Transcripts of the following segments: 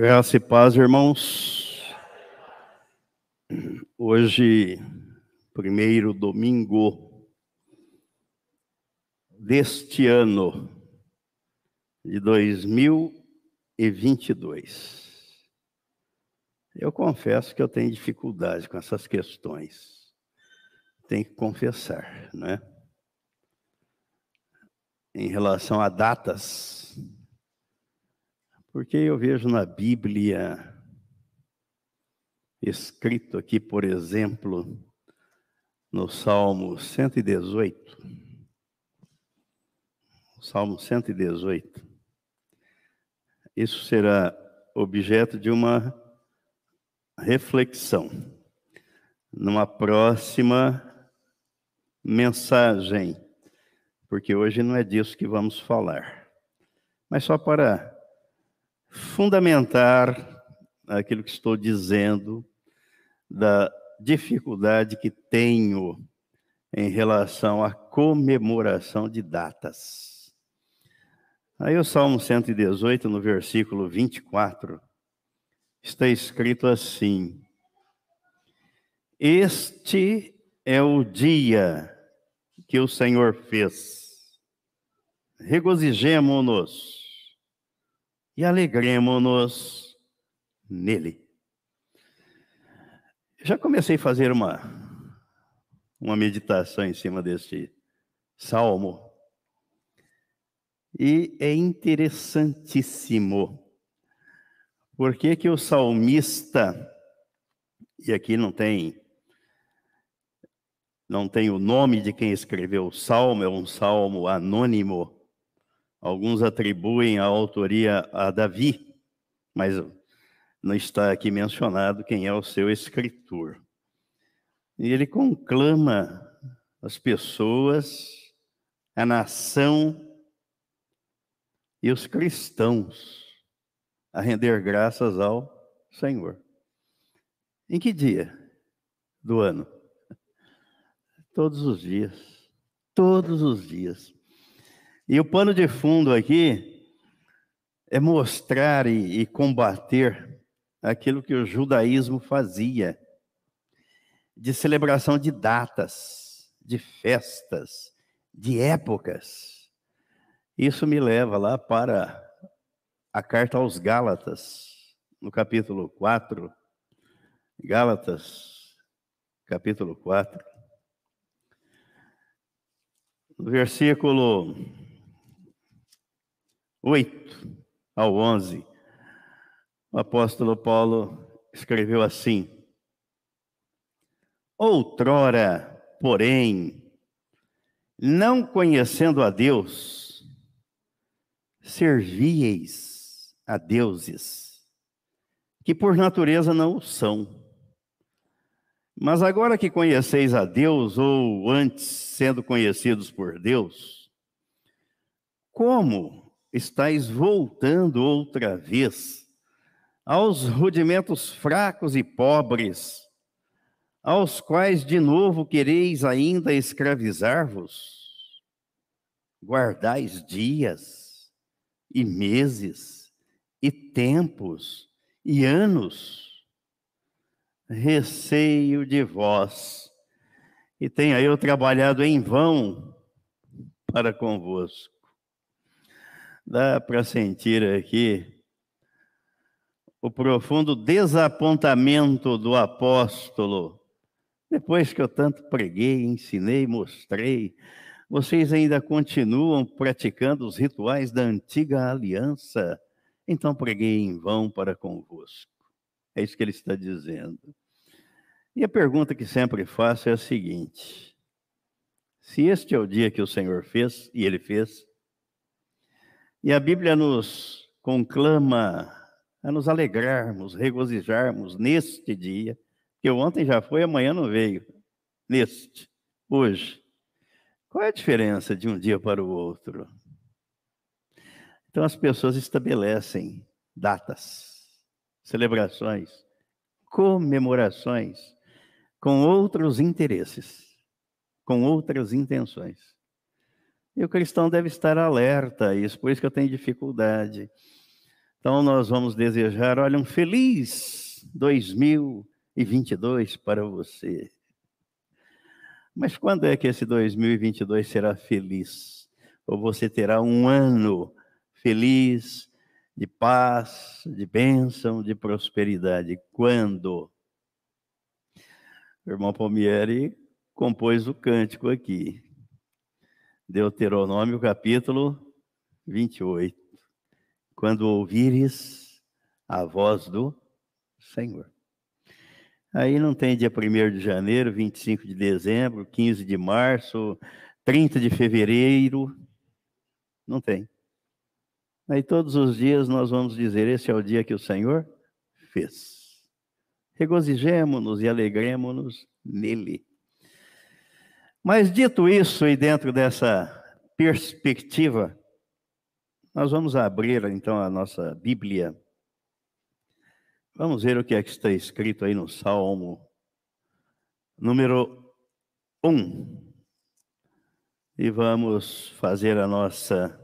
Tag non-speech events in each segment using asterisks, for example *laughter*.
Graça e paz, irmãos. Hoje, primeiro domingo deste ano de 2022. Eu confesso que eu tenho dificuldade com essas questões. Tenho que confessar, né? Em relação a datas, porque eu vejo na Bíblia, escrito aqui, por exemplo, no Salmo 118, Salmo 118, isso será objeto de uma reflexão numa próxima mensagem, porque hoje não é disso que vamos falar, mas só para fundamentar aquilo que estou dizendo da dificuldade que tenho em relação à comemoração de datas. Aí o Salmo 118, no versículo 24, está escrito assim: Este é o dia que o Senhor fez. Regozijemo-nos e alegremos-nos nele. Já comecei a fazer uma, uma meditação em cima deste salmo. E é interessantíssimo. Por que, que o salmista, e aqui não tem não tem o nome de quem escreveu o salmo, é um salmo anônimo, Alguns atribuem a autoria a Davi, mas não está aqui mencionado quem é o seu escritor. E ele conclama as pessoas, a nação e os cristãos a render graças ao Senhor. Em que dia do ano? Todos os dias. Todos os dias. E o pano de fundo aqui é mostrar e, e combater aquilo que o judaísmo fazia, de celebração de datas, de festas, de épocas. Isso me leva lá para a carta aos Gálatas, no capítulo 4. Gálatas, capítulo 4. No versículo 8 ao 11, o apóstolo Paulo escreveu assim: Outrora, porém, não conhecendo a Deus, servieis a deuses, que por natureza não o são. Mas agora que conheceis a Deus, ou antes sendo conhecidos por Deus, como estáis voltando outra vez aos rudimentos fracos e pobres, aos quais de novo quereis ainda escravizar-vos? Guardais dias e meses e tempos e anos. Receio de vós, e tenha eu trabalhado em vão para convosco. Dá para sentir aqui o profundo desapontamento do apóstolo. Depois que eu tanto preguei, ensinei, mostrei, vocês ainda continuam praticando os rituais da antiga aliança. Então preguei em vão para convosco. É isso que ele está dizendo. E a pergunta que sempre faço é a seguinte: se este é o dia que o Senhor fez, e ele fez, e a Bíblia nos conclama a nos alegrarmos, regozijarmos neste dia, que ontem já foi, amanhã não veio. Neste, hoje. Qual é a diferença de um dia para o outro? Então as pessoas estabelecem datas, celebrações, comemorações com outros interesses, com outras intenções. E o cristão deve estar alerta a isso, por isso que eu tenho dificuldade. Então, nós vamos desejar, olha, um feliz 2022 para você. Mas quando é que esse 2022 será feliz? Ou você terá um ano feliz, de paz, de bênção, de prosperidade? Quando? O irmão Palmieri compôs o cântico aqui. Deuteronômio capítulo 28. Quando ouvires a voz do Senhor. Aí não tem dia 1 de janeiro, 25 de dezembro, 15 de março, 30 de fevereiro. Não tem. Aí todos os dias nós vamos dizer: esse é o dia que o Senhor fez. Regozijemo-nos e alegremos-nos nele. Mas dito isso, e dentro dessa perspectiva, nós vamos abrir então a nossa Bíblia Vamos ver o que é que está escrito aí no Salmo número 1. E vamos fazer a nossa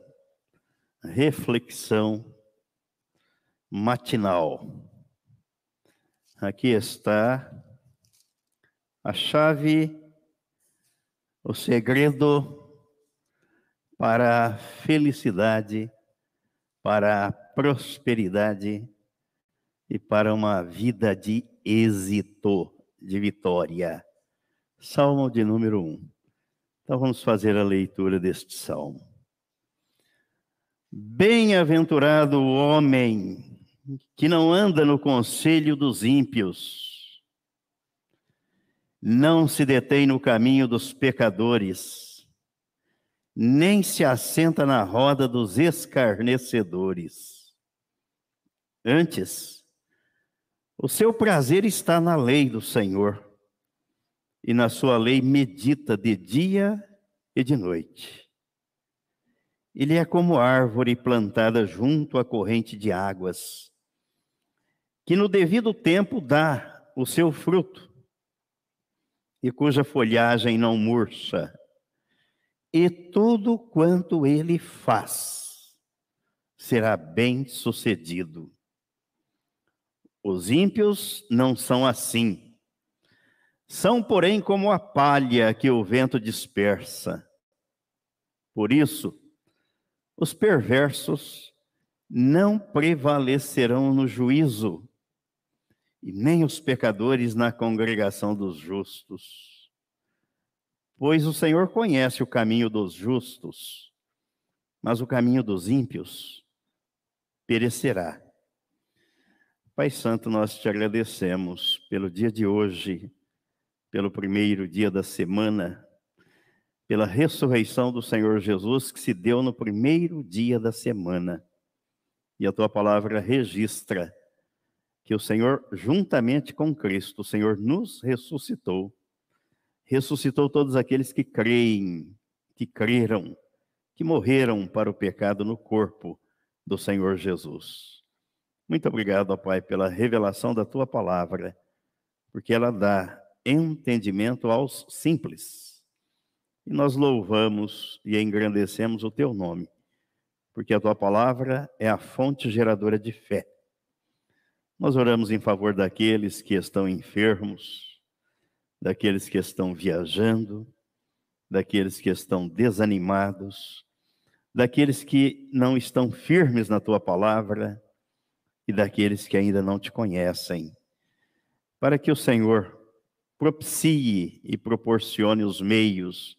reflexão matinal. Aqui está a chave, o segredo para a felicidade, para a prosperidade e para uma vida de êxito, de vitória. Salmo de número 1. Um. Então vamos fazer a leitura deste salmo. Bem-aventurado o homem que não anda no conselho dos ímpios, não se detém no caminho dos pecadores, nem se assenta na roda dos escarnecedores. Antes, o seu prazer está na lei do Senhor, e na sua lei medita de dia e de noite. Ele é como árvore plantada junto à corrente de águas, que no devido tempo dá o seu fruto, e cuja folhagem não murcha, e tudo quanto ele faz será bem sucedido. Os ímpios não são assim. São, porém, como a palha que o vento dispersa. Por isso, os perversos não prevalecerão no juízo, e nem os pecadores na congregação dos justos. Pois o Senhor conhece o caminho dos justos, mas o caminho dos ímpios perecerá. Pai Santo, nós te agradecemos pelo dia de hoje, pelo primeiro dia da semana, pela ressurreição do Senhor Jesus que se deu no primeiro dia da semana. E a tua palavra registra que o Senhor, juntamente com Cristo, o Senhor nos ressuscitou. Ressuscitou todos aqueles que creem, que creram, que morreram para o pecado no corpo do Senhor Jesus. Muito obrigado, ó Pai, pela revelação da tua palavra, porque ela dá entendimento aos simples. E nós louvamos e engrandecemos o teu nome, porque a tua palavra é a fonte geradora de fé. Nós oramos em favor daqueles que estão enfermos, daqueles que estão viajando, daqueles que estão desanimados, daqueles que não estão firmes na tua palavra, e daqueles que ainda não te conhecem, para que o Senhor propicie e proporcione os meios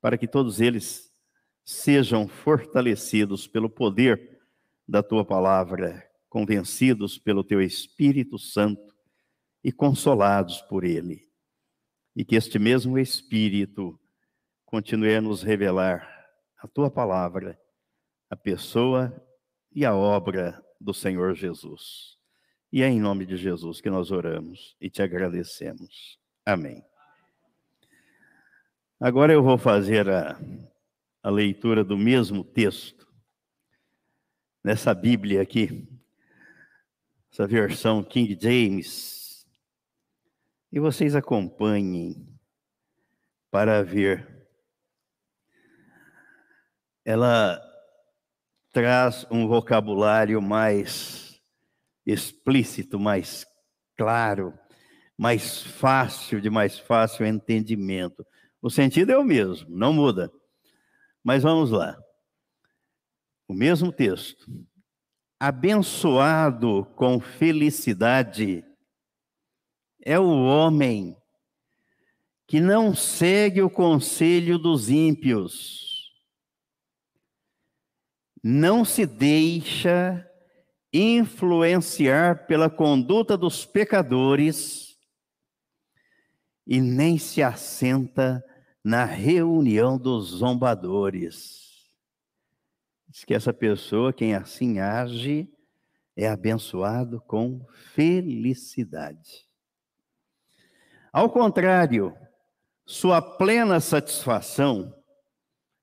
para que todos eles sejam fortalecidos pelo poder da tua palavra, convencidos pelo teu Espírito Santo e consolados por ele. E que este mesmo Espírito continue a nos revelar a tua palavra, a pessoa e a obra do Senhor Jesus. E é em nome de Jesus que nós oramos e te agradecemos. Amém. Agora eu vou fazer a, a leitura do mesmo texto, nessa Bíblia aqui, essa versão King James, e vocês acompanhem para ver. Ela traz um vocabulário mais explícito, mais claro, mais fácil, de mais fácil entendimento. O sentido é o mesmo, não muda. Mas vamos lá. O mesmo texto. Abençoado com felicidade é o homem que não segue o conselho dos ímpios, não se deixa influenciar pela conduta dos pecadores e nem se assenta na reunião dos zombadores. Diz que essa pessoa, quem assim age, é abençoado com felicidade. Ao contrário, sua plena satisfação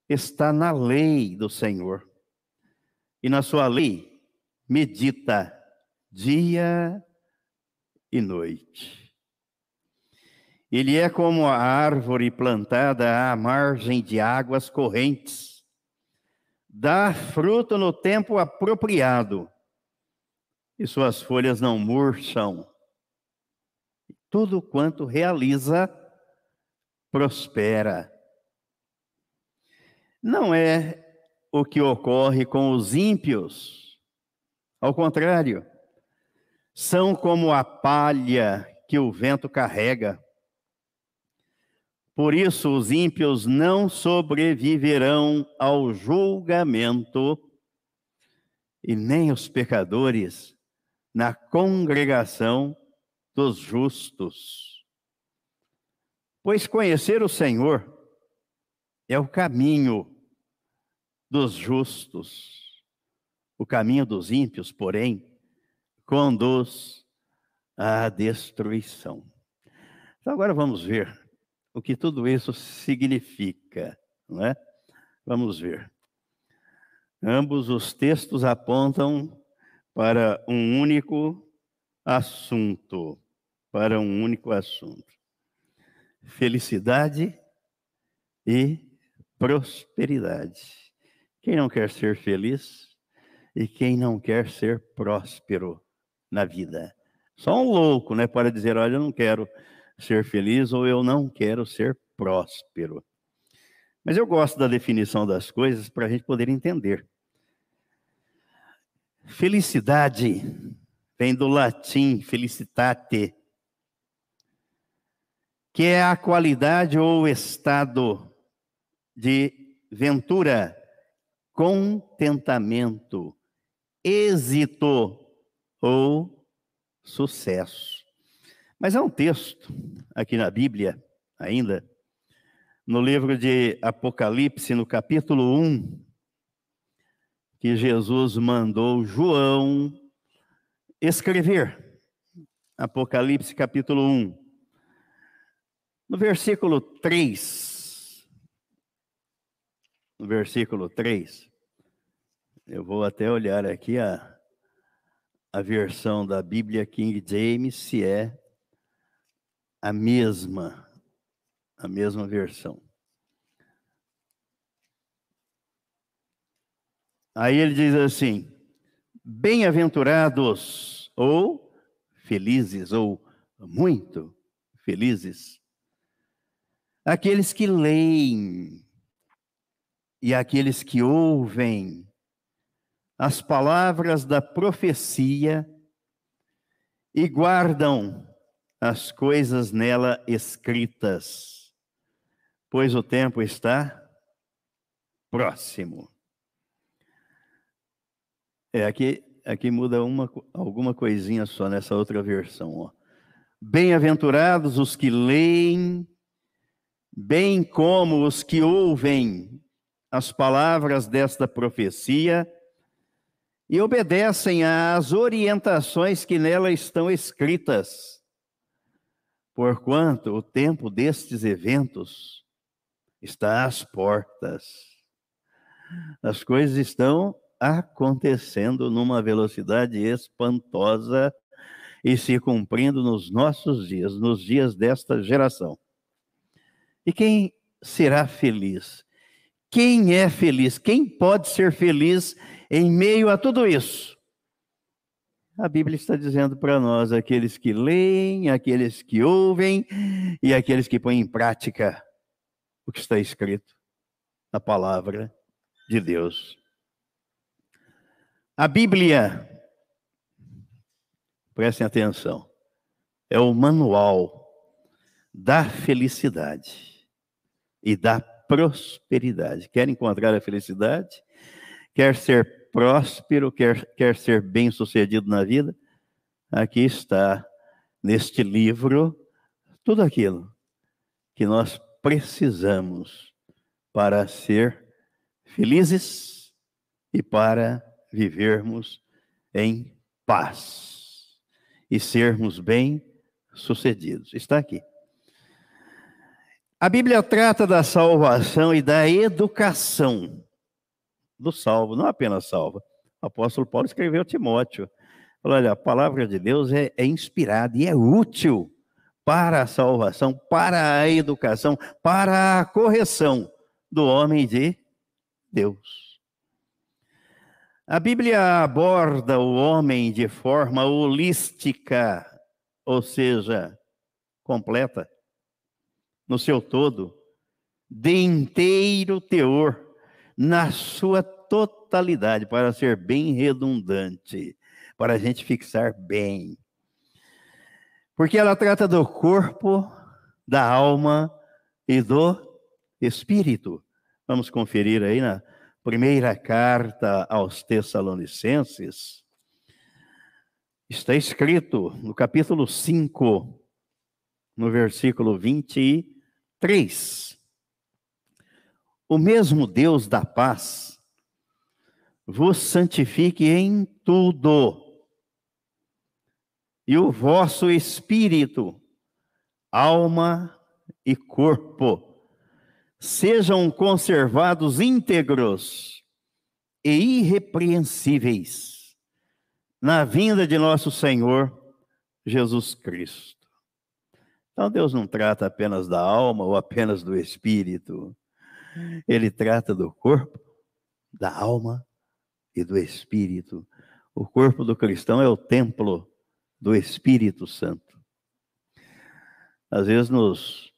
está na lei do Senhor. E na sua lei medita dia e noite. Ele é como a árvore plantada à margem de águas correntes. Dá fruto no tempo apropriado, e suas folhas não murcham. Tudo quanto realiza prospera. Não é o que ocorre com os ímpios. Ao contrário, são como a palha que o vento carrega. Por isso, os ímpios não sobreviverão ao julgamento, e nem os pecadores na congregação dos justos. Pois conhecer o Senhor é o caminho dos justos. O caminho dos ímpios, porém, conduz à destruição. Então, agora vamos ver o que tudo isso significa, não é? Vamos ver. Ambos os textos apontam para um único assunto, para um único assunto felicidade e prosperidade. Quem não quer ser feliz e quem não quer ser próspero na vida? Só um louco, né, para dizer, olha, eu não quero ser feliz ou eu não quero ser próspero. Mas eu gosto da definição das coisas para a gente poder entender. Felicidade vem do latim felicitate, que é a qualidade ou estado de ventura, contentamento, êxito ou sucesso. Mas há um texto aqui na Bíblia, ainda, no livro de Apocalipse, no capítulo 1, que Jesus mandou João escrever. Apocalipse capítulo 1. No versículo 3, no versículo 3, eu vou até olhar aqui a, a versão da Bíblia King James, se é a mesma, a mesma versão. Aí ele diz assim: bem-aventurados, ou felizes, ou muito felizes, aqueles que leem e aqueles que ouvem as palavras da profecia e guardam as coisas nela escritas, pois o tempo está próximo. É, aqui, aqui muda uma, alguma coisinha só nessa outra versão. Bem-aventurados os que leem bem como os que ouvem as palavras desta profecia e obedecem às orientações que nela estão escritas. Porquanto o tempo destes eventos está às portas. As coisas estão acontecendo numa velocidade espantosa e se cumprindo nos nossos dias, nos dias desta geração. E quem será feliz? Quem é feliz? Quem pode ser feliz em meio a tudo isso? A Bíblia está dizendo para nós: aqueles que leem, aqueles que ouvem e aqueles que põem em prática o que está escrito na palavra de Deus. A Bíblia, prestem atenção, é o manual da felicidade e da prosperidade. Quer encontrar a felicidade? Quer ser próspero? Quer, quer ser bem-sucedido na vida? Aqui está, neste livro, tudo aquilo que nós precisamos para ser felizes e para vivermos em paz e sermos bem-sucedidos. Está aqui. A Bíblia trata da salvação e da educação do salvo, não apenas salva. O apóstolo Paulo escreveu a Timóteo. Falou, olha, a palavra de Deus é, é inspirada e é útil para a salvação, para a educação, para a correção do homem de Deus. A Bíblia aborda o homem de forma holística, ou seja, completa no seu todo, de inteiro teor, na sua totalidade, para ser bem redundante, para a gente fixar bem. Porque ela trata do corpo, da alma e do espírito. Vamos conferir aí na primeira carta aos Tessalonicenses. Está escrito no capítulo 5, no versículo 20 3. O mesmo Deus da paz vos santifique em tudo, e o vosso espírito, alma e corpo sejam conservados íntegros e irrepreensíveis na vinda de nosso Senhor Jesus Cristo. Então Deus não trata apenas da alma ou apenas do espírito. Ele trata do corpo, da alma e do espírito. O corpo do cristão é o templo do Espírito Santo. Às vezes nos,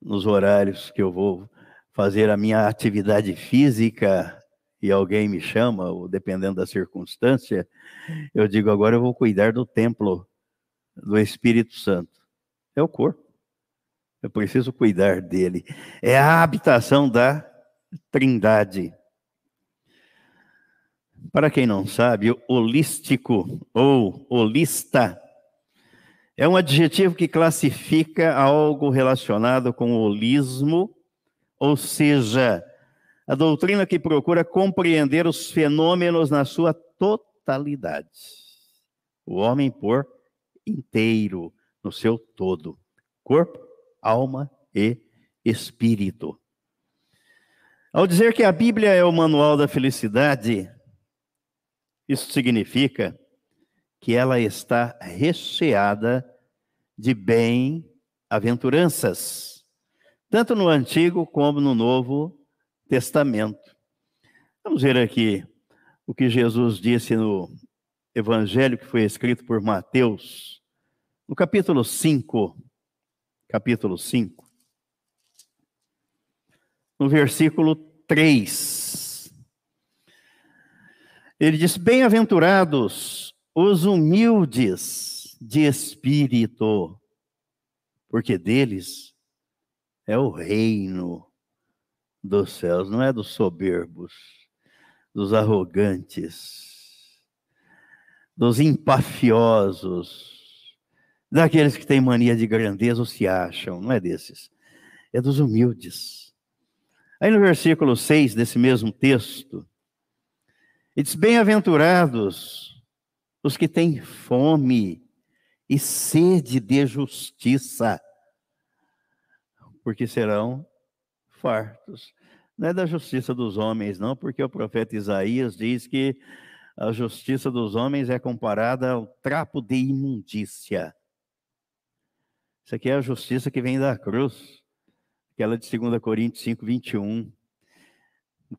nos horários que eu vou fazer a minha atividade física e alguém me chama, ou dependendo da circunstância, eu digo agora eu vou cuidar do templo do Espírito Santo é o corpo. Eu preciso cuidar dele. É a habitação da Trindade. Para quem não sabe, holístico ou holista é um adjetivo que classifica algo relacionado com o holismo, ou seja, a doutrina que procura compreender os fenômenos na sua totalidade. O homem por inteiro, no seu todo: corpo, alma e espírito. Ao dizer que a Bíblia é o manual da felicidade, isso significa que ela está recheada de bem-aventuranças, tanto no Antigo como no Novo Testamento. Vamos ver aqui o que Jesus disse no Evangelho que foi escrito por Mateus, no capítulo 5, capítulo 5, no versículo 3, ele diz: Bem-aventurados os humildes de espírito, porque deles é o reino dos céus, não é dos soberbos, dos arrogantes, dos empafiosos, daqueles que têm mania de grandeza ou se acham, não é desses. É dos humildes. Aí no versículo 6 desse mesmo texto, diz: Bem-aventurados os que têm fome e sede de justiça, porque serão fartos. Não é da justiça dos homens, não, porque o profeta Isaías diz que a justiça dos homens é comparada ao trapo de imundícia. Isso aqui é a justiça que vem da cruz, aquela de 2 Coríntios 5, 21.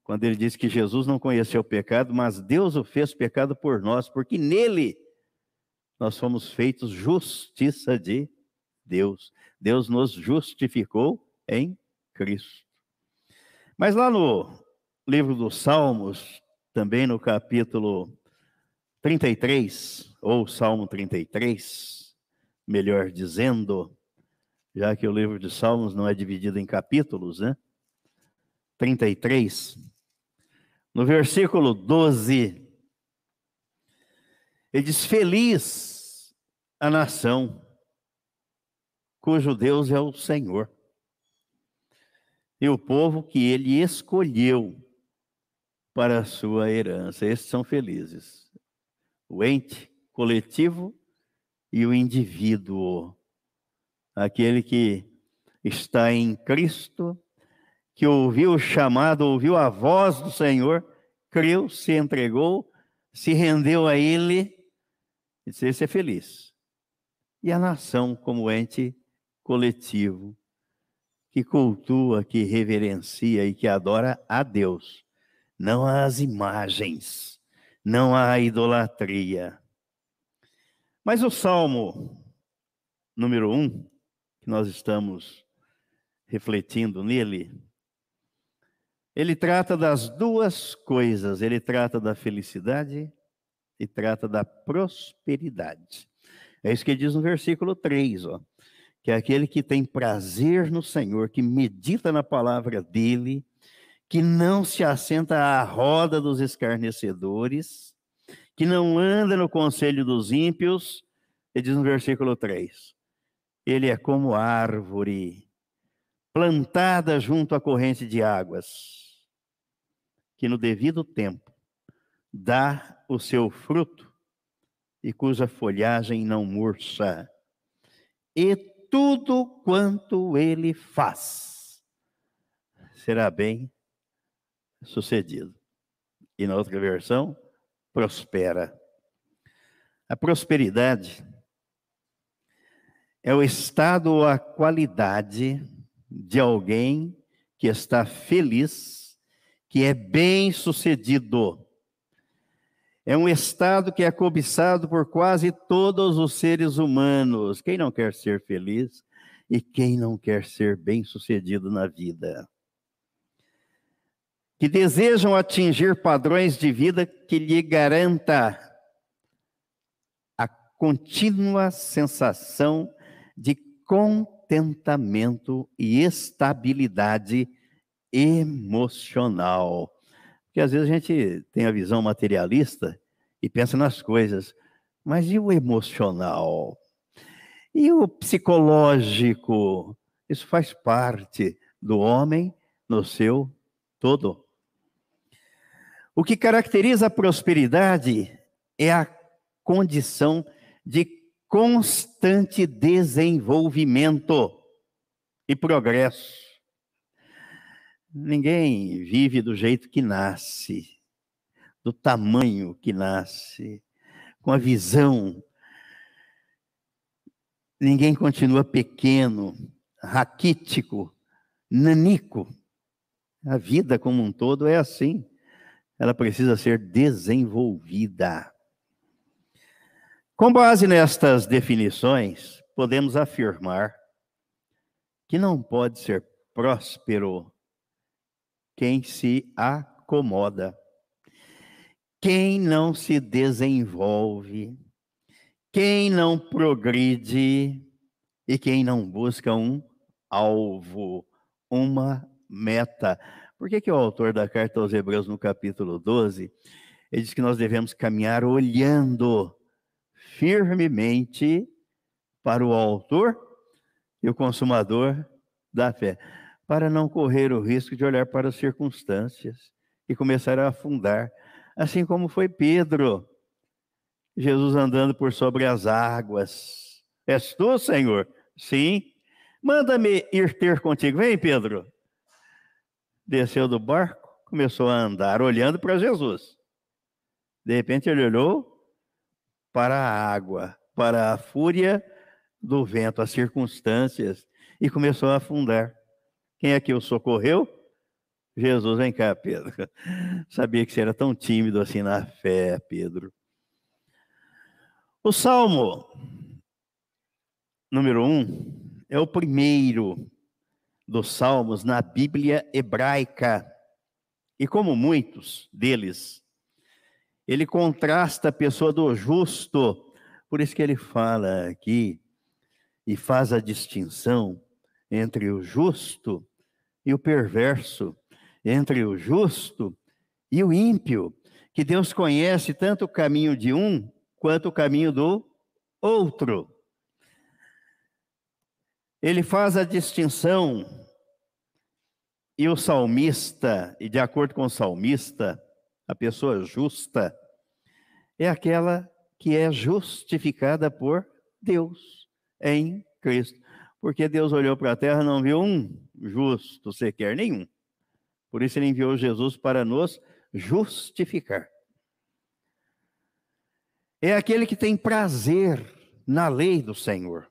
Quando ele diz que Jesus não conheceu o pecado, mas Deus o fez pecado por nós, porque nele nós fomos feitos justiça de Deus. Deus nos justificou em Cristo. Mas lá no livro dos Salmos, também no capítulo 33, ou Salmo 33, melhor dizendo, já que o livro de Salmos não é dividido em capítulos, né? 33, no versículo 12, ele diz: Feliz a nação cujo Deus é o Senhor, e o povo que ele escolheu para a sua herança. Esses são felizes. O ente coletivo e o indivíduo. Aquele que está em Cristo, que ouviu o chamado, ouviu a voz do Senhor, creu, se entregou, se rendeu a Ele, e disse: Esse é feliz. E a nação, como ente coletivo, que cultua, que reverencia e que adora a Deus, não às imagens, não à idolatria. Mas o Salmo número um, que nós estamos refletindo nele, ele trata das duas coisas, ele trata da felicidade e trata da prosperidade. É isso que diz no versículo 3, ó, que é aquele que tem prazer no Senhor, que medita na palavra dele, que não se assenta à roda dos escarnecedores, que não anda no conselho dos ímpios, ele diz no versículo 3, ele é como árvore plantada junto à corrente de águas que no devido tempo dá o seu fruto e cuja folhagem não murcha. E tudo quanto ele faz será bem sucedido. E na outra versão, prospera. A prosperidade é o estado ou a qualidade de alguém que está feliz que é bem-sucedido. É um estado que é cobiçado por quase todos os seres humanos. Quem não quer ser feliz e quem não quer ser bem-sucedido na vida? Que desejam atingir padrões de vida que lhe garanta a contínua sensação de contentamento e estabilidade emocional. Porque às vezes a gente tem a visão materialista e pensa nas coisas, mas e o emocional? E o psicológico? Isso faz parte do homem no seu todo. O que caracteriza a prosperidade é a condição de constante desenvolvimento e progresso. Ninguém vive do jeito que nasce, do tamanho que nasce, com a visão. Ninguém continua pequeno, raquítico, nanico. A vida como um todo é assim. Ela precisa ser desenvolvida. Com base nestas definições, podemos afirmar que não pode ser próspero quem se acomoda, quem não se desenvolve, quem não progride e quem não busca um alvo, uma meta. Por que, que o autor da carta aos Hebreus, no capítulo 12, ele diz que nós devemos caminhar olhando firmemente para o autor e o consumador da fé para não correr o risco de olhar para as circunstâncias e começar a afundar, assim como foi Pedro. Jesus andando por sobre as águas. És tu, Senhor? Sim. Manda-me ir ter contigo. Vem, Pedro. Desceu do barco, começou a andar, olhando para Jesus. De repente ele olhou para a água, para a fúria do vento, as circunstâncias, e começou a afundar. Quem é que o socorreu? Jesus, vem cá, Pedro. *laughs* Sabia que você era tão tímido assim na fé, Pedro. O Salmo número um é o primeiro dos salmos na Bíblia hebraica. E como muitos deles, ele contrasta a pessoa do justo. Por isso que ele fala aqui e faz a distinção entre o justo e o perverso entre o justo e o ímpio, que Deus conhece tanto o caminho de um quanto o caminho do outro. Ele faz a distinção, e o salmista, e de acordo com o salmista, a pessoa justa é aquela que é justificada por Deus em Cristo. Porque Deus olhou para a terra e não viu um justo sequer, nenhum. Por isso ele enviou Jesus para nos justificar. É aquele que tem prazer na lei do Senhor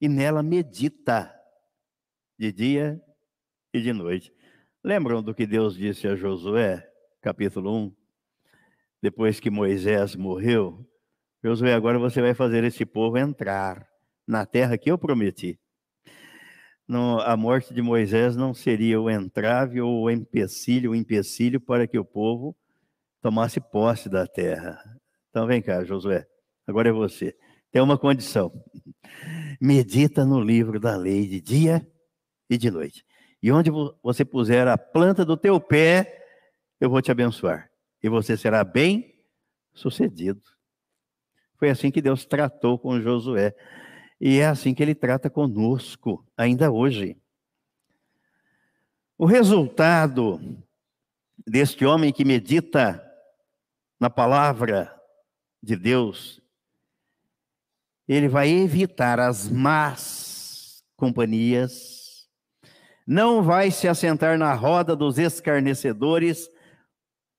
e nela medita de dia e de noite. Lembram do que Deus disse a Josué, capítulo 1? Depois que Moisés morreu, Josué, agora você vai fazer esse povo entrar na terra que eu prometi no, a morte de Moisés não seria o entrave ou o empecilho, o empecilho para que o povo tomasse posse da terra. Então vem cá, Josué, agora é você. Tem uma condição. Medita no livro da lei de dia e de noite. E onde você puser a planta do teu pé, eu vou te abençoar. E você será bem sucedido. Foi assim que Deus tratou com Josué. E é assim que ele trata conosco, ainda hoje. O resultado deste homem que medita na palavra de Deus, ele vai evitar as más companhias, não vai se assentar na roda dos escarnecedores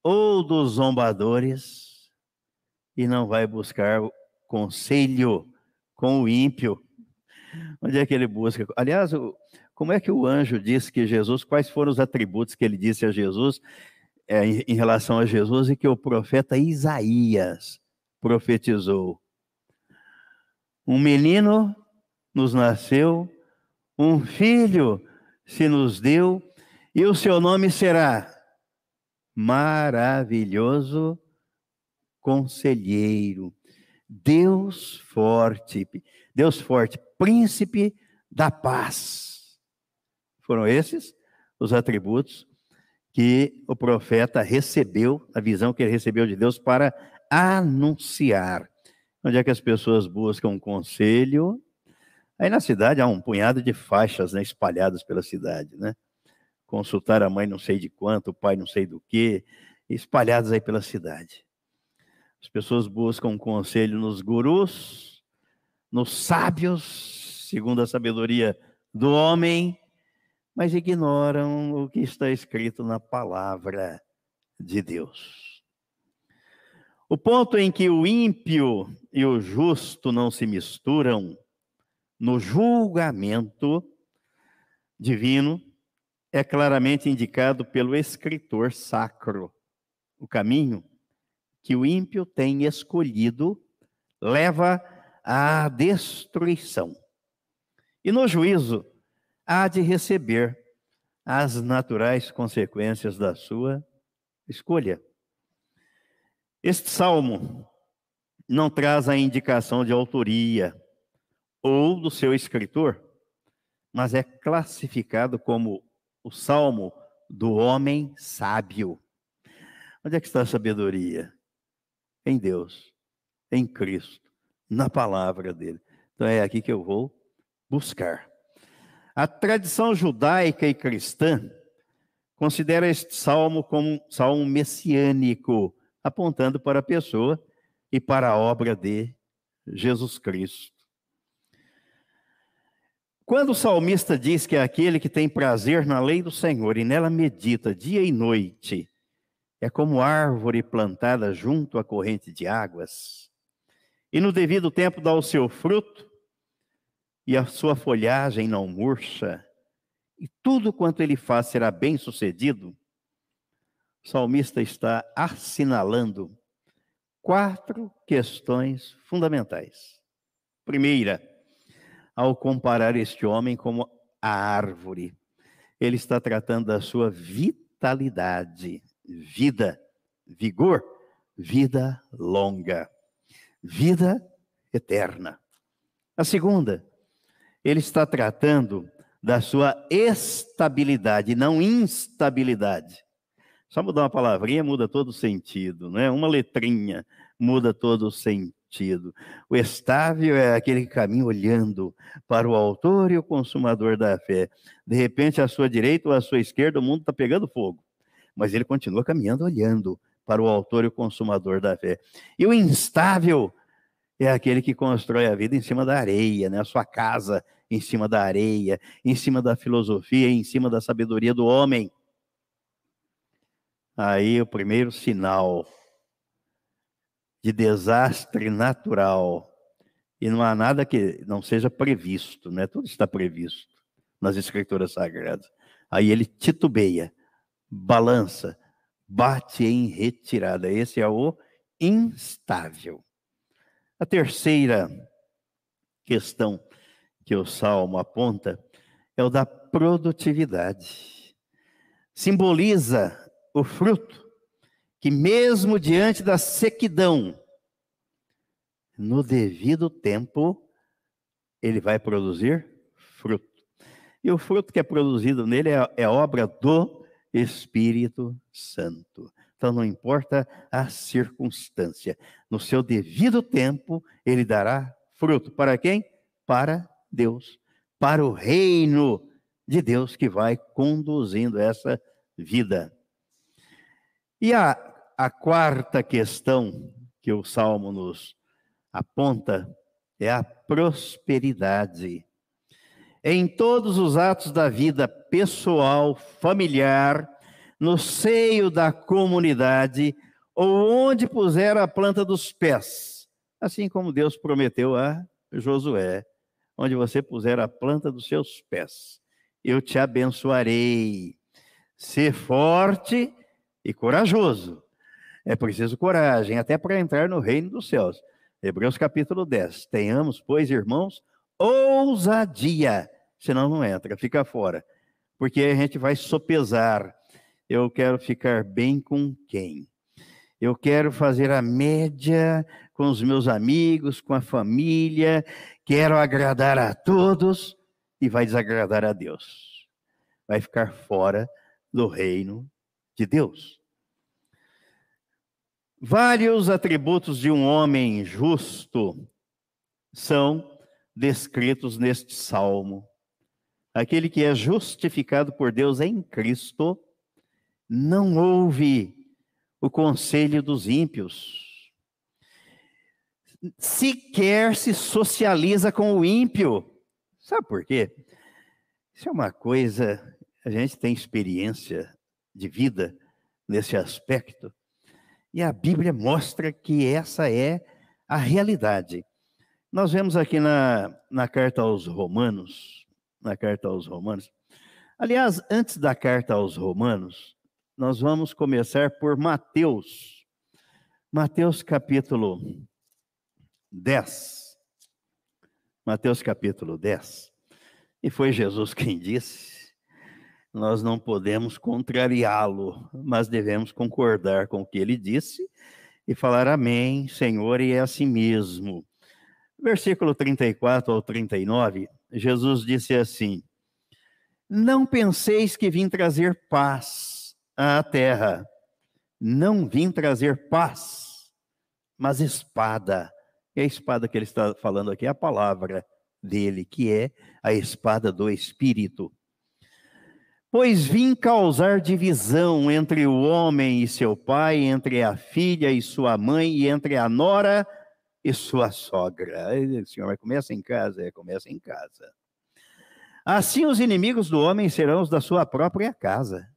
ou dos zombadores, e não vai buscar conselho com o ímpio. Onde é que ele busca? Aliás, como é que o anjo disse que Jesus, quais foram os atributos que ele disse a Jesus é, em, relação a Jesus e que o profeta Isaías profetizou? Um menino nos nasceu, um filho se nos deu, e o seu nome será Maravilhoso Conselheiro, Deus forte, Deus forte, príncipe da paz. Foram esses os atributos que o profeta recebeu, a visão que ele recebeu de Deus para anunciar. Onde é que as pessoas buscam um conselho? Aí na cidade há um punhado de faixas né, espalhadas pela cidade, né? Consultar a mãe não sei de quanto, o pai não sei do que, espalhadas aí pela cidade. As pessoas buscam conselho nos gurus, nos sábios, segundo a sabedoria do homem, mas ignoram o que está escrito na palavra de Deus. O ponto em que o ímpio e o justo não se misturam no julgamento divino é claramente indicado pelo escritor sacro. O caminho que o ímpio tem escolhido leva à destruição. E no juízo, há de receber as naturais consequências da sua escolha. Este salmo não traz a indicação de autoria ou do seu escritor, mas é classificado como o salmo do homem sábio. Onde é que está a sabedoria? em Deus, em Cristo, na palavra dele. Então é aqui que eu vou buscar. A tradição judaica e cristã considera este salmo como um salmo messiânico, apontando para a pessoa e para a obra de Jesus Cristo. Quando o salmista diz que é aquele que tem prazer na lei do Senhor e nela medita dia e noite, é como árvore plantada junto à corrente de águas, e no devido tempo dá o seu fruto, e a sua folhagem não murcha, e tudo quanto ele faz será bem sucedido, o salmista está assinalando quatro questões fundamentais. Primeira, ao comparar este homem como a árvore, ele está tratando da sua vitalidade, vida, vigor, vida longa, vida eterna. A segunda, ele está tratando da sua estabilidade, não instabilidade. Só mudar uma palavrinha muda todo o sentido, não é? Uma letrinha muda todo o sentido. O estável é aquele que caminha olhando para o autor e o consumador da fé. De repente, à sua direita ou à sua esquerda, o mundo está pegando fogo. Mas ele continua caminhando olhando para o autor e o consumador da fé. E o instável é aquele que constrói a vida em cima da areia, né? A sua casa em cima da areia, em cima da filosofia, em cima da sabedoria do homem. Aí o primeiro sinal de desastre natural. E não há nada que não seja previsto, né? Tudo está previsto nas escrituras sagradas. Aí ele titubeia, balança, bate em retirada. Esse é o instável. A terceira questão que o salmo aponta é o da produtividade. Simboliza o fruto, que mesmo diante da sequidão, no devido tempo, ele vai produzir fruto. E o fruto que é produzido nele é, é obra do Espírito Santo. Então não importa a circunstância, no seu devido tempo, ele dará fruto. Para quem? Para Deus. Para o reino de Deus que vai conduzindo essa vida. E a, a quarta questão que o Salmo nos aponta é a prosperidade. Em todos os atos da vida pessoal, familiar, no seio da comunidade, ou onde puser a planta dos pés, assim como Deus prometeu a Josué, onde você puser a planta dos seus pés, eu te abençoarei. Ser forte e corajoso. É preciso coragem, até para entrar no reino dos céus. Hebreus capítulo 10. Tenhamos, pois, irmãos, ousadia, senão não entra, fica fora. Porque a gente vai sopesar. Eu quero ficar bem com quem? Eu quero fazer a média com os meus amigos, com a família, quero agradar a todos e vai desagradar a Deus. Vai ficar fora do reino de Deus. Vários atributos de um homem justo são descritos neste salmo. Aquele que é justificado por Deus em Cristo não ouve o conselho dos ímpios, sequer se socializa com o ímpio. Sabe por quê? Isso é uma coisa, a gente tem experiência de vida nesse aspecto, e a Bíblia mostra que essa é a realidade. Nós vemos aqui na, na carta aos Romanos, na carta aos Romanos. Aliás, antes da carta aos Romanos, nós vamos começar por Mateus. Mateus capítulo 10. Mateus capítulo 10. E foi Jesus quem disse: nós não podemos contrariá-lo, mas devemos concordar com o que ele disse e falar amém, Senhor, e é assim mesmo. Versículo 34 ao 39, Jesus disse assim: Não penseis que vim trazer paz à terra. Não vim trazer paz, mas espada. E a espada que ele está falando aqui é a palavra dele, que é a espada do Espírito. Pois vim causar divisão entre o homem e seu pai, entre a filha e sua mãe, e entre a nora e sua sogra. Aí, senhor, começa em casa? É, começa em casa. Assim os inimigos do homem serão os da sua própria casa.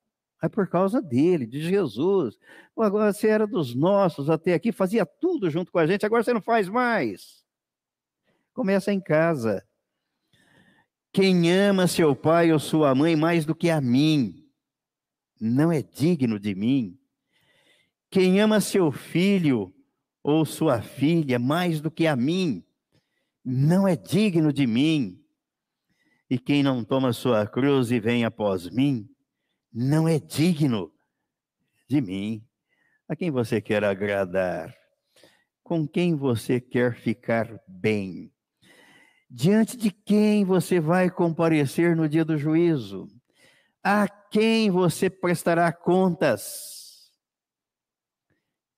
É por causa dele, de Jesus. agora você era dos nossos até aqui, fazia tudo junto com a gente, agora você não faz mais. Começa em casa. Quem ama seu pai ou sua mãe mais do que a mim, não é digno de mim. Quem ama seu filho ou sua filha mais do que a mim, não é digno de mim. E quem não toma sua cruz e vem após mim, não é digno de mim. A quem você quer agradar? Com quem você quer ficar bem? Diante de quem você vai comparecer no dia do juízo? A quem você prestará contas?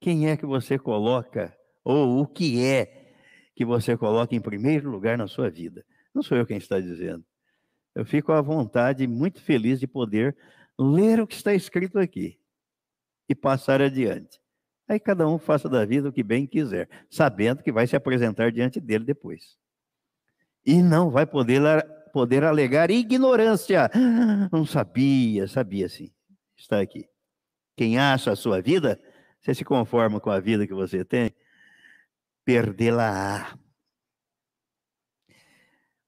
Quem é que você coloca, ou o que é que você coloca em primeiro lugar na sua vida? Não sou eu quem está dizendo. Eu fico à vontade, muito feliz de poder ler o que está escrito aqui e passar adiante. Aí cada um faça da vida o que bem quiser, sabendo que vai se apresentar diante dele depois e não vai poder, poder alegar ignorância. Não sabia, sabia sim. Está aqui. Quem acha a sua vida, você se conforma com a vida que você tem, perdê-la-á.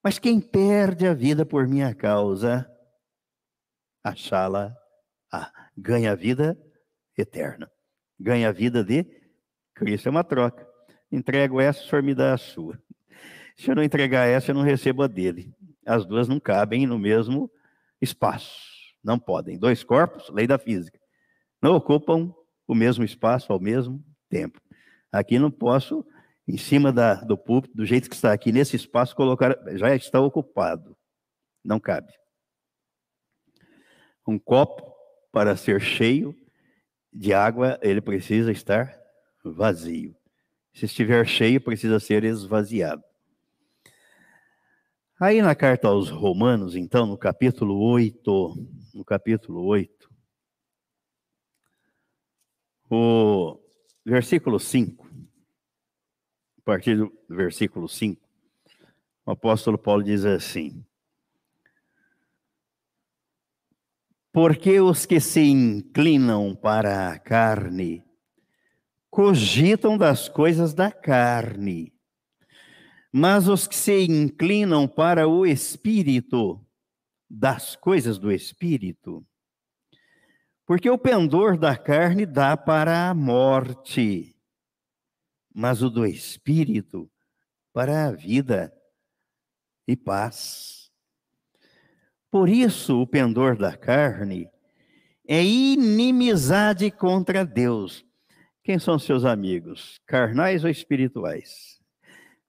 Mas quem perde a vida por minha causa, achá-la, ah, ganha a vida eterna. Ganha a vida de Cristo. É uma troca. Entrego essa, o senhor me dá a sua. Se eu não entregar essa, eu não recebo a dele. As duas não cabem no mesmo espaço. Não podem. Dois corpos, lei da física, não ocupam o mesmo espaço ao mesmo tempo. Aqui não posso, em cima da, do púlpito, do jeito que está aqui nesse espaço, colocar. Já está ocupado. Não cabe. Um copo, para ser cheio de água, ele precisa estar vazio. Se estiver cheio, precisa ser esvaziado. Aí na carta aos Romanos, então, no capítulo 8, no capítulo 8, o versículo 5, a partir do versículo 5, o apóstolo Paulo diz assim: Porque os que se inclinam para a carne cogitam das coisas da carne mas os que se inclinam para o espírito, das coisas do espírito, porque o pendor da carne dá para a morte, mas o do espírito para a vida e paz. Por isso, o pendor da carne é inimizade contra Deus. Quem são seus amigos, carnais ou espirituais?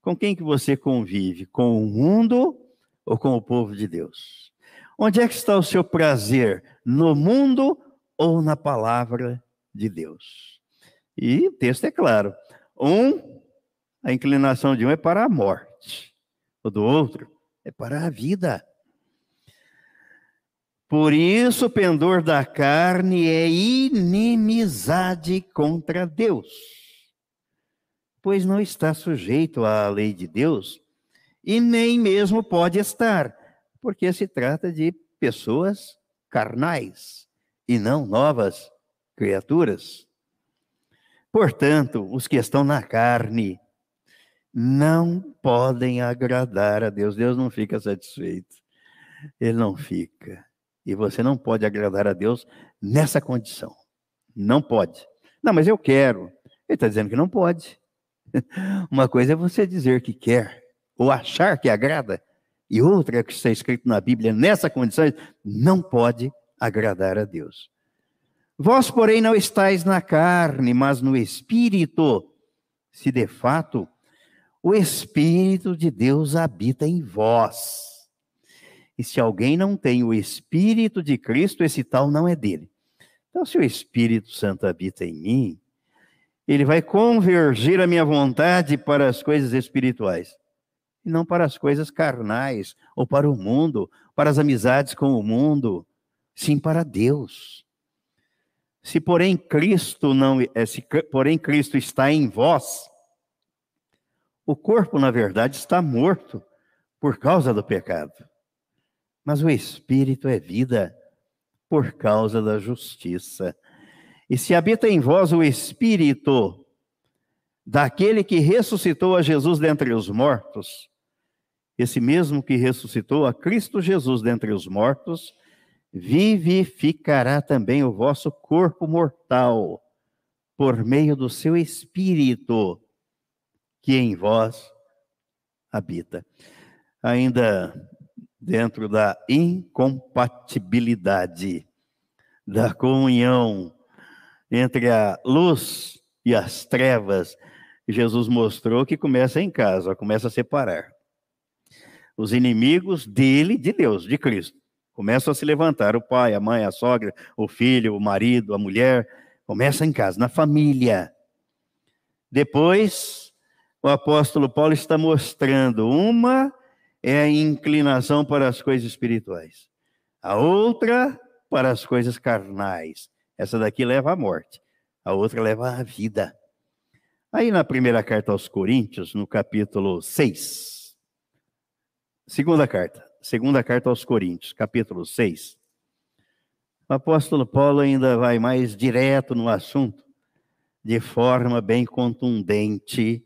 Com quem que você convive? Com o mundo ou com o povo de Deus? Onde é que está o seu prazer? No mundo ou na palavra de Deus? E o texto é claro. Um, a inclinação de um é para a morte, o do outro é para a vida. Por isso, o pendor da carne é inimizade contra Deus pois não está sujeito à lei de Deus e nem mesmo pode estar, porque se trata de pessoas carnais e não novas criaturas. Portanto, os que estão na carne não podem agradar a Deus. Deus não fica satisfeito. Ele não fica. E você não pode agradar a Deus nessa condição. Não pode. Não, mas eu quero. Ele está dizendo que não pode. *laughs* Uma coisa é você dizer que quer, ou achar que agrada, e outra é que está escrito na Bíblia, nessa condição, não pode agradar a Deus. Vós, porém, não estáis na carne, mas no Espírito, se de fato o Espírito de Deus habita em vós. E se alguém não tem o Espírito de Cristo, esse tal não é dele. Então, se o Espírito Santo habita em mim, ele vai convergir a minha vontade para as coisas espirituais, e não para as coisas carnais, ou para o mundo, para as amizades com o mundo, sim para Deus. Se porém Cristo não, é, se porém Cristo está em vós, o corpo na verdade está morto por causa do pecado, mas o espírito é vida por causa da justiça. E se habita em vós o Espírito daquele que ressuscitou a Jesus dentre os mortos, esse mesmo que ressuscitou a Cristo Jesus dentre os mortos, vivificará também o vosso corpo mortal, por meio do seu Espírito, que em vós habita. Ainda dentro da incompatibilidade, da comunhão entre a luz e as trevas, Jesus mostrou que começa em casa, começa a separar. Os inimigos dele, de Deus, de Cristo, começam a se levantar: o pai, a mãe, a sogra, o filho, o marido, a mulher. Começa em casa, na família. Depois, o apóstolo Paulo está mostrando: uma é a inclinação para as coisas espirituais, a outra para as coisas carnais. Essa daqui leva à morte, a outra leva à vida. Aí na primeira carta aos Coríntios, no capítulo 6, segunda carta, segunda carta aos Coríntios, capítulo 6, o apóstolo Paulo ainda vai mais direto no assunto, de forma bem contundente.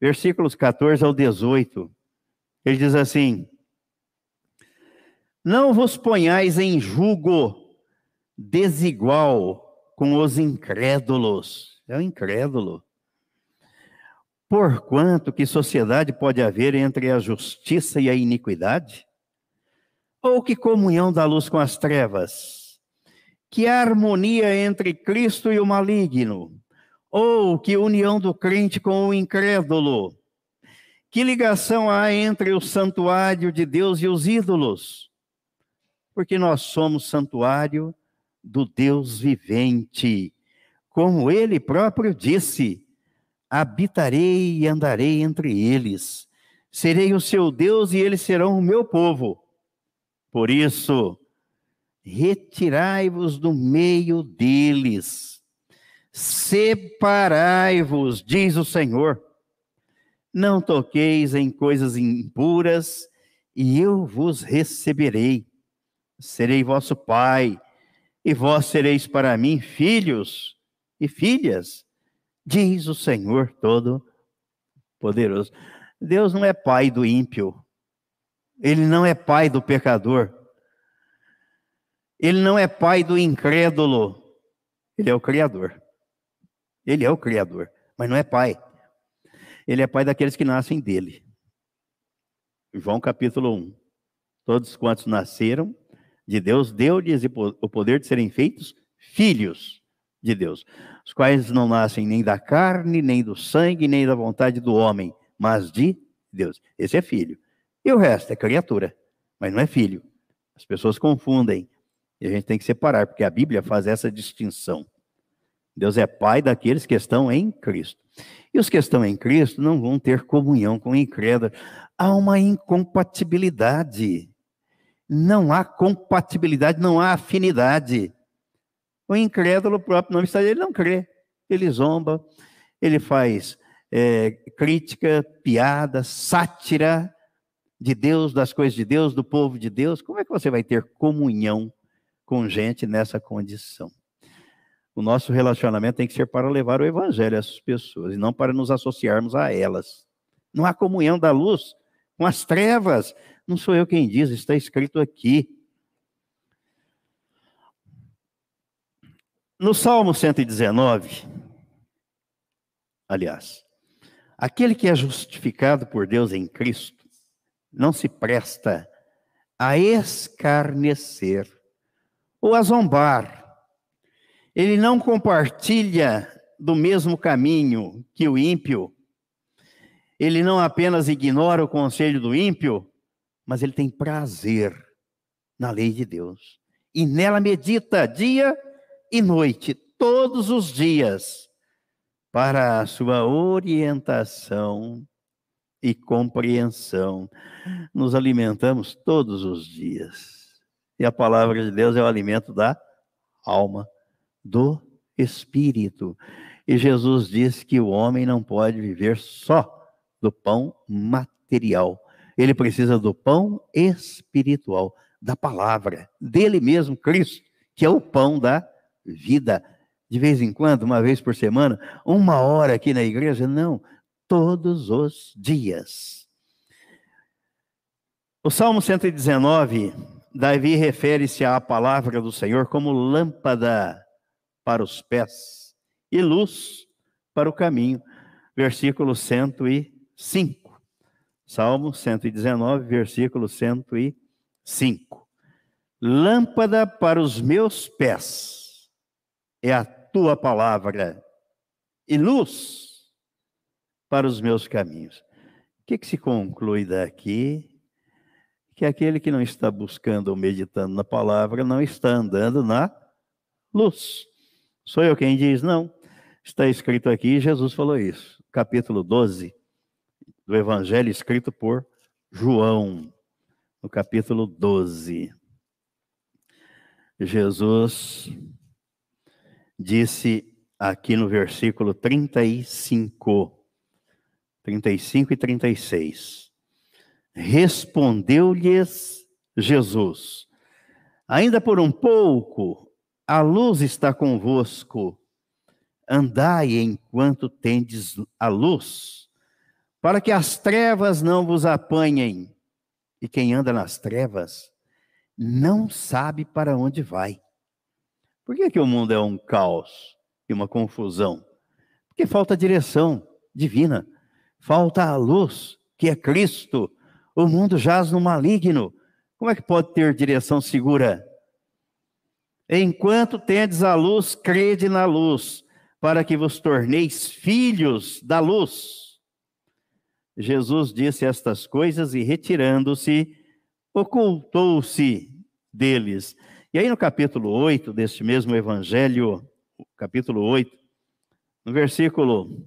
Versículos 14 ao 18, ele diz assim: Não vos ponhais em julgo desigual com os incrédulos. É o incrédulo. Porquanto que sociedade pode haver entre a justiça e a iniquidade? Ou que comunhão da luz com as trevas? Que harmonia entre Cristo e o maligno? Ou que união do crente com o incrédulo? Que ligação há entre o santuário de Deus e os ídolos? Porque nós somos santuário do Deus vivente. Como ele próprio disse: habitarei e andarei entre eles. Serei o seu Deus e eles serão o meu povo. Por isso, retirai-vos do meio deles, separai-vos, diz o Senhor. Não toqueis em coisas impuras, e eu vos receberei. Serei vosso pai, e vós sereis para mim filhos e filhas, diz o Senhor Todo-Poderoso. Deus não é pai do ímpio, ele não é pai do pecador, ele não é pai do incrédulo, ele é o Criador. Ele é o Criador, mas não é pai. Ele é pai daqueles que nascem dele. João capítulo 1. Todos quantos nasceram de Deus, deu-lhes o poder de serem feitos filhos de Deus, os quais não nascem nem da carne, nem do sangue, nem da vontade do homem, mas de Deus. Esse é filho. E o resto é criatura, mas não é filho. As pessoas confundem. E a gente tem que separar, porque a Bíblia faz essa distinção. Deus é pai daqueles que estão em Cristo. E os que estão em Cristo não vão ter comunhão com o incrédulo. Há uma incompatibilidade não há compatibilidade, não há afinidade. O incrédulo, o próprio nome está ele não crê. Ele zomba, ele faz é, crítica, piada, sátira de Deus, das coisas de Deus, do povo de Deus. Como é que você vai ter comunhão com gente nessa condição? O nosso relacionamento tem que ser para levar o evangelho essas pessoas e não para nos associarmos a elas. Não há comunhão da luz com as trevas. Não sou eu quem diz, está escrito aqui. No Salmo 119, aliás, aquele que é justificado por Deus em Cristo não se presta a escarnecer ou a zombar. Ele não compartilha do mesmo caminho que o ímpio. Ele não apenas ignora o conselho do ímpio, mas ele tem prazer na lei de Deus. E nela medita dia e noite, todos os dias, para a sua orientação e compreensão. Nos alimentamos todos os dias. E a palavra de Deus é o alimento da alma, do espírito. E Jesus disse que o homem não pode viver só do pão material, ele precisa do pão espiritual, da palavra, dele mesmo, Cristo, que é o pão da vida. De vez em quando, uma vez por semana, uma hora aqui na igreja, não, todos os dias. O Salmo 119, Davi refere-se à palavra do Senhor como lâmpada para os pés e luz para o caminho. Versículo 105. Salmo 119, versículo 105. Lâmpada para os meus pés é a tua palavra e luz para os meus caminhos. O que, que se conclui daqui? Que aquele que não está buscando ou meditando na palavra não está andando na luz. Sou eu quem diz? Não. Está escrito aqui, Jesus falou isso. Capítulo 12 do Evangelho escrito por João, no capítulo 12. Jesus disse aqui no versículo 35, 35 e 36. Respondeu-lhes Jesus: Ainda por um pouco, a luz está convosco. Andai enquanto tendes a luz, para que as trevas não vos apanhem. E quem anda nas trevas não sabe para onde vai. Por que, que o mundo é um caos e uma confusão? Porque falta direção divina, falta a luz, que é Cristo. O mundo jaz no maligno. Como é que pode ter direção segura? Enquanto tendes a luz, crede na luz, para que vos torneis filhos da luz. Jesus disse estas coisas e, retirando-se, ocultou-se deles. E aí, no capítulo 8 deste mesmo evangelho, capítulo 8, no versículo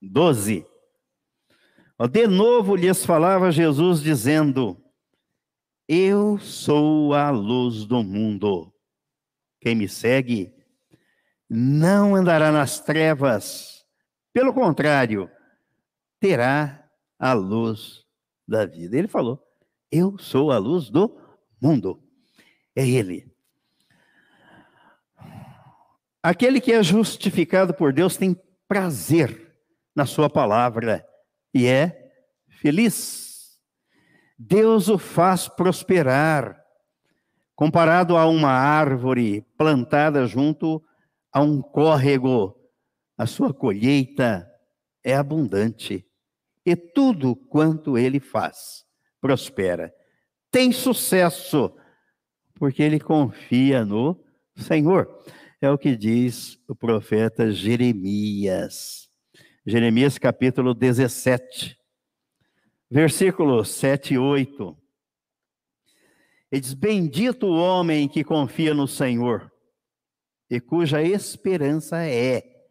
12, de novo lhes falava Jesus, dizendo: Eu sou a luz do mundo. Quem me segue não andará nas trevas, pelo contrário, terá a luz da vida. Ele falou: Eu sou a luz do mundo. É Ele. Aquele que é justificado por Deus tem prazer na Sua palavra e é feliz. Deus o faz prosperar, comparado a uma árvore plantada junto a um córrego. A sua colheita é abundante e tudo quanto ele faz prospera tem sucesso, porque ele confia no Senhor. É o que diz o profeta Jeremias. Jeremias capítulo 17, versículos 7 e 8. Ele diz: Bendito o homem que confia no Senhor e cuja esperança é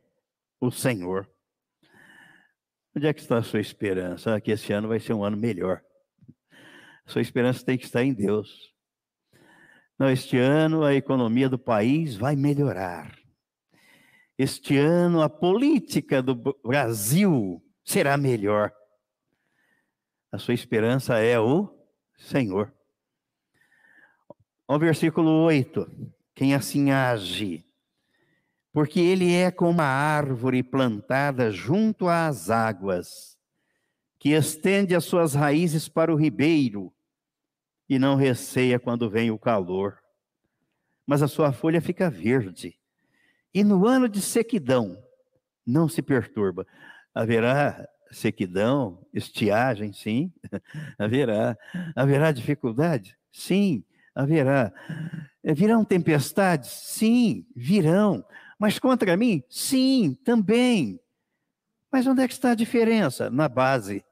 o Senhor. Onde é que está a sua esperança? Ah, que esse ano vai ser um ano melhor. Sua esperança tem que estar em Deus. Não, este ano a economia do país vai melhorar. Este ano a política do Brasil será melhor. A sua esperança é o Senhor. O versículo 8: quem assim age, porque ele é como uma árvore plantada junto às águas, que estende as suas raízes para o ribeiro e não receia quando vem o calor, mas a sua folha fica verde. E no ano de sequidão, não se perturba. Haverá sequidão, estiagem, sim, *laughs* haverá. Haverá dificuldade? Sim, haverá. Virão tempestades? Sim, virão. Mas contra mim? Sim, também. Mas onde é que está a diferença? Na base,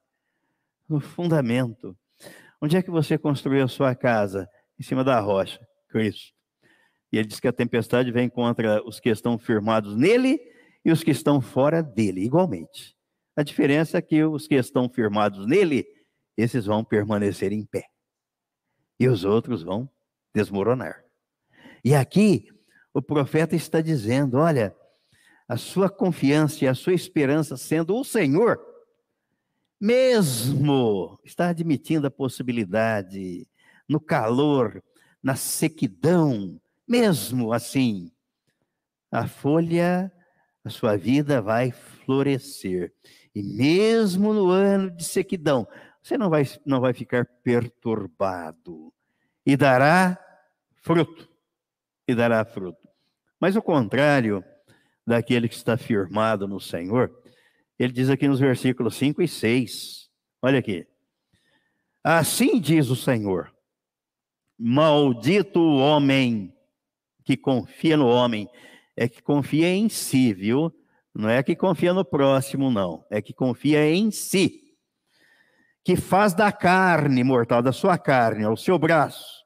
no fundamento. Onde é que você construiu a sua casa? Em cima da rocha, Cristo. E ele diz que a tempestade vem contra os que estão firmados nele e os que estão fora dele, igualmente. A diferença é que os que estão firmados nele, esses vão permanecer em pé. E os outros vão desmoronar. E aqui, o profeta está dizendo: olha, a sua confiança e a sua esperança sendo o Senhor, mesmo está admitindo a possibilidade, no calor, na sequidão, mesmo assim, a folha, a sua vida vai florescer. E mesmo no ano de sequidão, você não vai, não vai ficar perturbado e dará fruto. E dará fruto. Mas o contrário daquele que está firmado no Senhor, ele diz aqui nos versículos 5 e 6. Olha aqui. Assim diz o Senhor: Maldito o homem que confia no homem, é que confia em si, viu? Não é que confia no próximo, não. É que confia em si. Que faz da carne mortal, da sua carne, ao seu braço,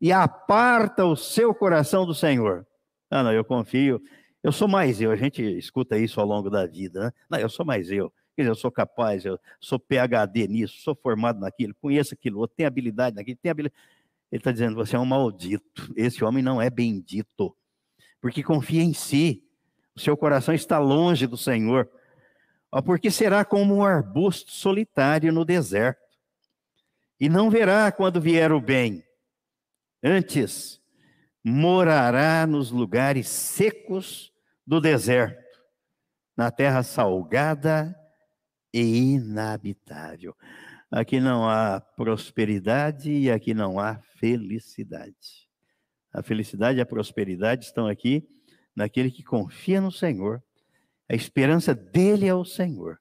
e aparta o seu coração do Senhor. Ah, não, eu confio. Eu sou mais eu. A gente escuta isso ao longo da vida, né? Não, eu sou mais eu. Quer dizer, eu sou capaz, eu sou PHD nisso, sou formado naquilo, conheço aquilo outro, tenho habilidade naquilo, tenho habilidade. Ele está dizendo, você é um maldito. Esse homem não é bendito, porque confia em si. O seu coração está longe do Senhor. Porque será como um arbusto solitário no deserto. E não verá quando vier o bem. Antes, morará nos lugares secos do deserto, na terra salgada e inabitável. Aqui não há prosperidade e aqui não há felicidade. A felicidade e a prosperidade estão aqui naquele que confia no Senhor. A esperança dele é o Senhor.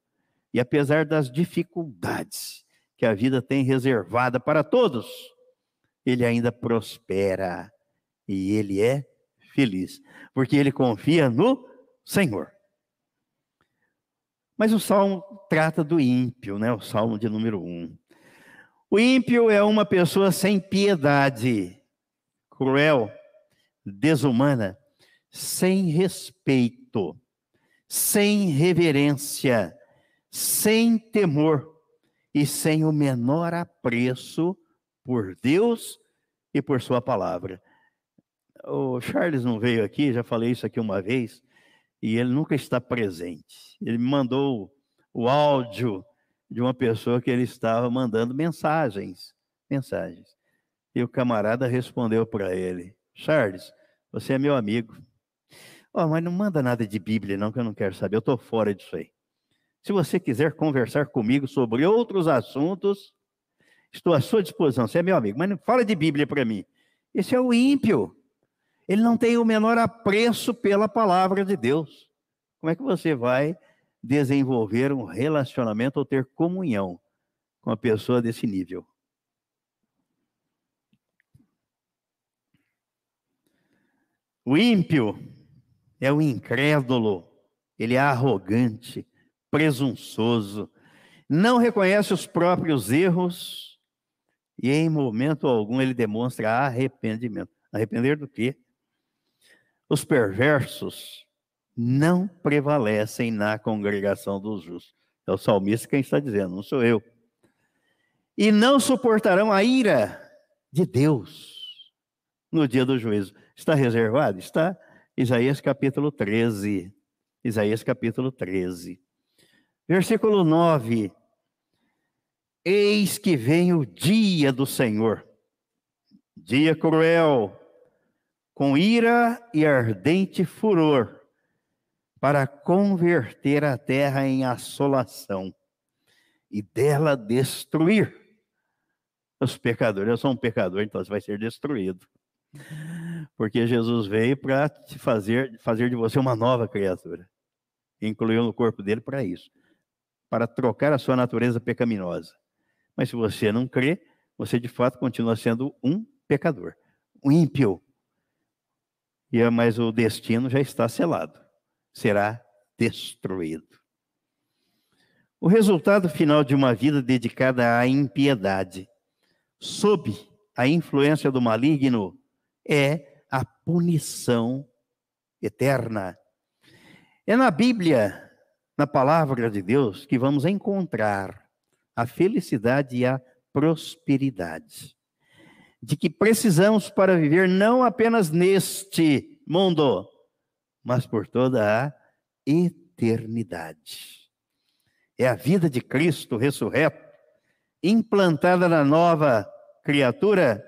E apesar das dificuldades que a vida tem reservada para todos, ele ainda prospera e ele é feliz, porque ele confia no Senhor. Mas o salmo trata do ímpio, né? O salmo de número um. O ímpio é uma pessoa sem piedade, cruel, desumana, sem respeito, sem reverência, sem temor e sem o menor apreço por Deus e por Sua palavra. O Charles não veio aqui, já falei isso aqui uma vez, e ele nunca está presente. Ele me mandou o áudio de uma pessoa que ele estava mandando mensagens, mensagens. E o camarada respondeu para ele: Charles, você é meu amigo. Oh, mas não manda nada de Bíblia, não, que eu não quero saber. Eu estou fora disso aí. Se você quiser conversar comigo sobre outros assuntos, estou à sua disposição. Você é meu amigo, mas não fala de Bíblia para mim. Esse é o ímpio. Ele não tem o menor apreço pela palavra de Deus. Como é que você vai desenvolver um relacionamento ou ter comunhão com uma pessoa desse nível? O ímpio é o incrédulo, ele é arrogante, presunçoso, não reconhece os próprios erros e em momento algum ele demonstra arrependimento. Arrepender do quê? Os perversos não prevalecem na congregação dos justos. É o salmista quem está dizendo, não sou eu. E não suportarão a ira de Deus no dia do juízo. Está reservado? Está. Isaías capítulo 13. Isaías capítulo 13. Versículo 9. Eis que vem o dia do Senhor, dia cruel, com ira e ardente furor, para converter a terra em assolação e dela destruir os pecadores. Eu sou um pecador, então você vai ser destruído. Porque Jesus veio para te fazer, fazer de você uma nova criatura. Incluiu no corpo dele para isso. Para trocar a sua natureza pecaminosa. Mas se você não crê, você de fato continua sendo um pecador, um ímpio, e mas o destino já está selado. Será destruído. O resultado final de uma vida dedicada à impiedade, sob a influência do maligno, é a punição eterna. É na Bíblia, na palavra de Deus, que vamos encontrar a felicidade e a prosperidade de que precisamos para viver não apenas neste mundo, mas por toda a eternidade. É a vida de Cristo ressurreto, implantada na nova criatura,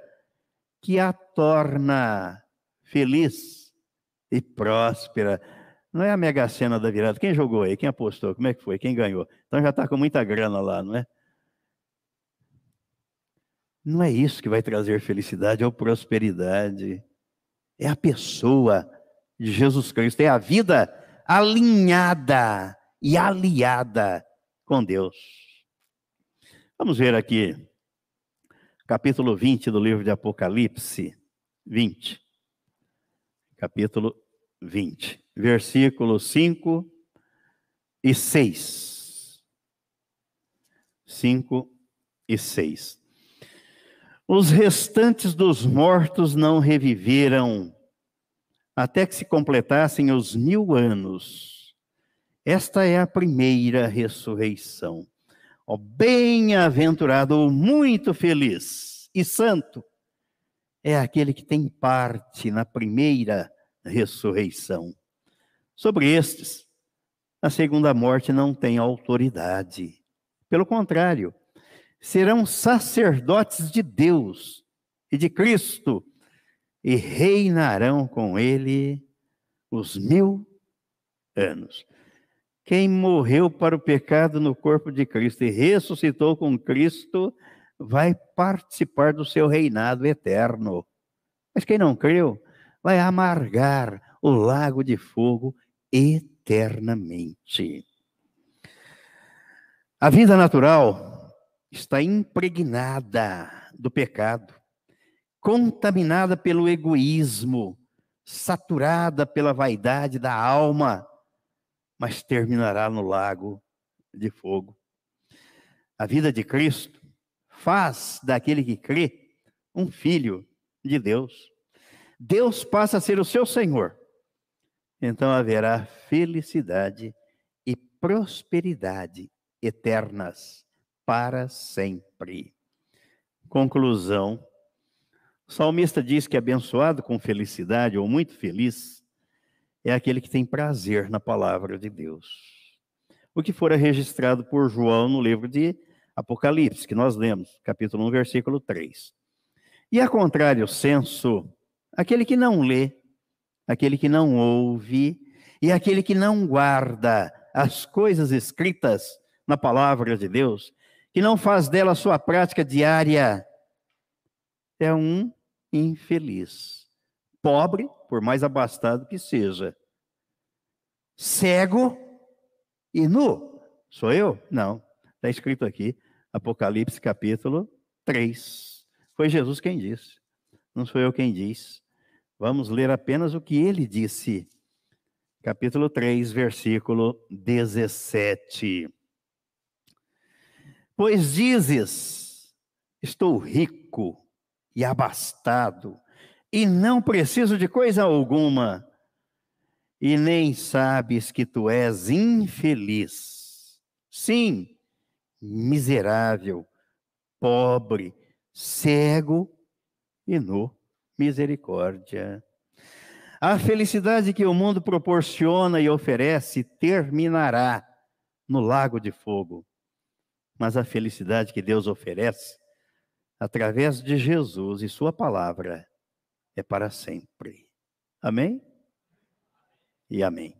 que a torna feliz e próspera. Não é a mega cena da virada. Quem jogou aí? Quem apostou? Como é que foi? Quem ganhou? Então já está com muita grana lá, não é? Não é isso que vai trazer felicidade ou prosperidade. É a pessoa de Jesus Cristo, é a vida alinhada e aliada com Deus. Vamos ver aqui, capítulo 20 do livro de Apocalipse. 20. Capítulo 20, versículos 5 e 6. 5 e 6. Os restantes dos mortos não reviveram até que se completassem os mil anos. Esta é a primeira ressurreição. Ó, bem-aventurado muito feliz e santo é aquele que tem parte na primeira ressurreição. Sobre estes, a segunda morte não tem autoridade. Pelo contrário, serão sacerdotes de Deus e de Cristo e reinarão com ele os mil anos. Quem morreu para o pecado no corpo de Cristo e ressuscitou com Cristo vai participar do seu reinado eterno. Mas quem não creu vai amargar o lago de fogo eternamente. A vida natural está impregnada do pecado, contaminada pelo egoísmo, saturada pela vaidade da alma, mas terminará no lago de fogo. A vida de Cristo faz daquele que crê um filho de Deus. Deus passa a ser o seu Senhor. Então haverá felicidade e prosperidade eternas para sempre. Conclusão. O salmista diz que abençoado com felicidade ou muito feliz é aquele que tem prazer na palavra de Deus. O que fora registrado por João no livro de Apocalipse, que nós lemos, capítulo 1, versículo 3. E a contrário senso, aquele que não lê, aquele que não ouve e aquele que não guarda as coisas escritas na palavra de Deus, que não faz dela sua prática diária, é um infeliz. Pobre, por mais abastado que seja. Cego e nu. Sou eu? Não. Está escrito aqui. Apocalipse capítulo 3. Foi Jesus quem disse, não sou eu quem diz. Vamos ler apenas o que ele disse. Capítulo 3, versículo 17. Pois dizes: Estou rico e abastado, e não preciso de coisa alguma, e nem sabes que tu és infeliz. Sim, miserável, pobre, cego e nu. Misericórdia. A felicidade que o mundo proporciona e oferece terminará no lago de fogo. Mas a felicidade que Deus oferece, através de Jesus e Sua palavra, é para sempre. Amém? E amém.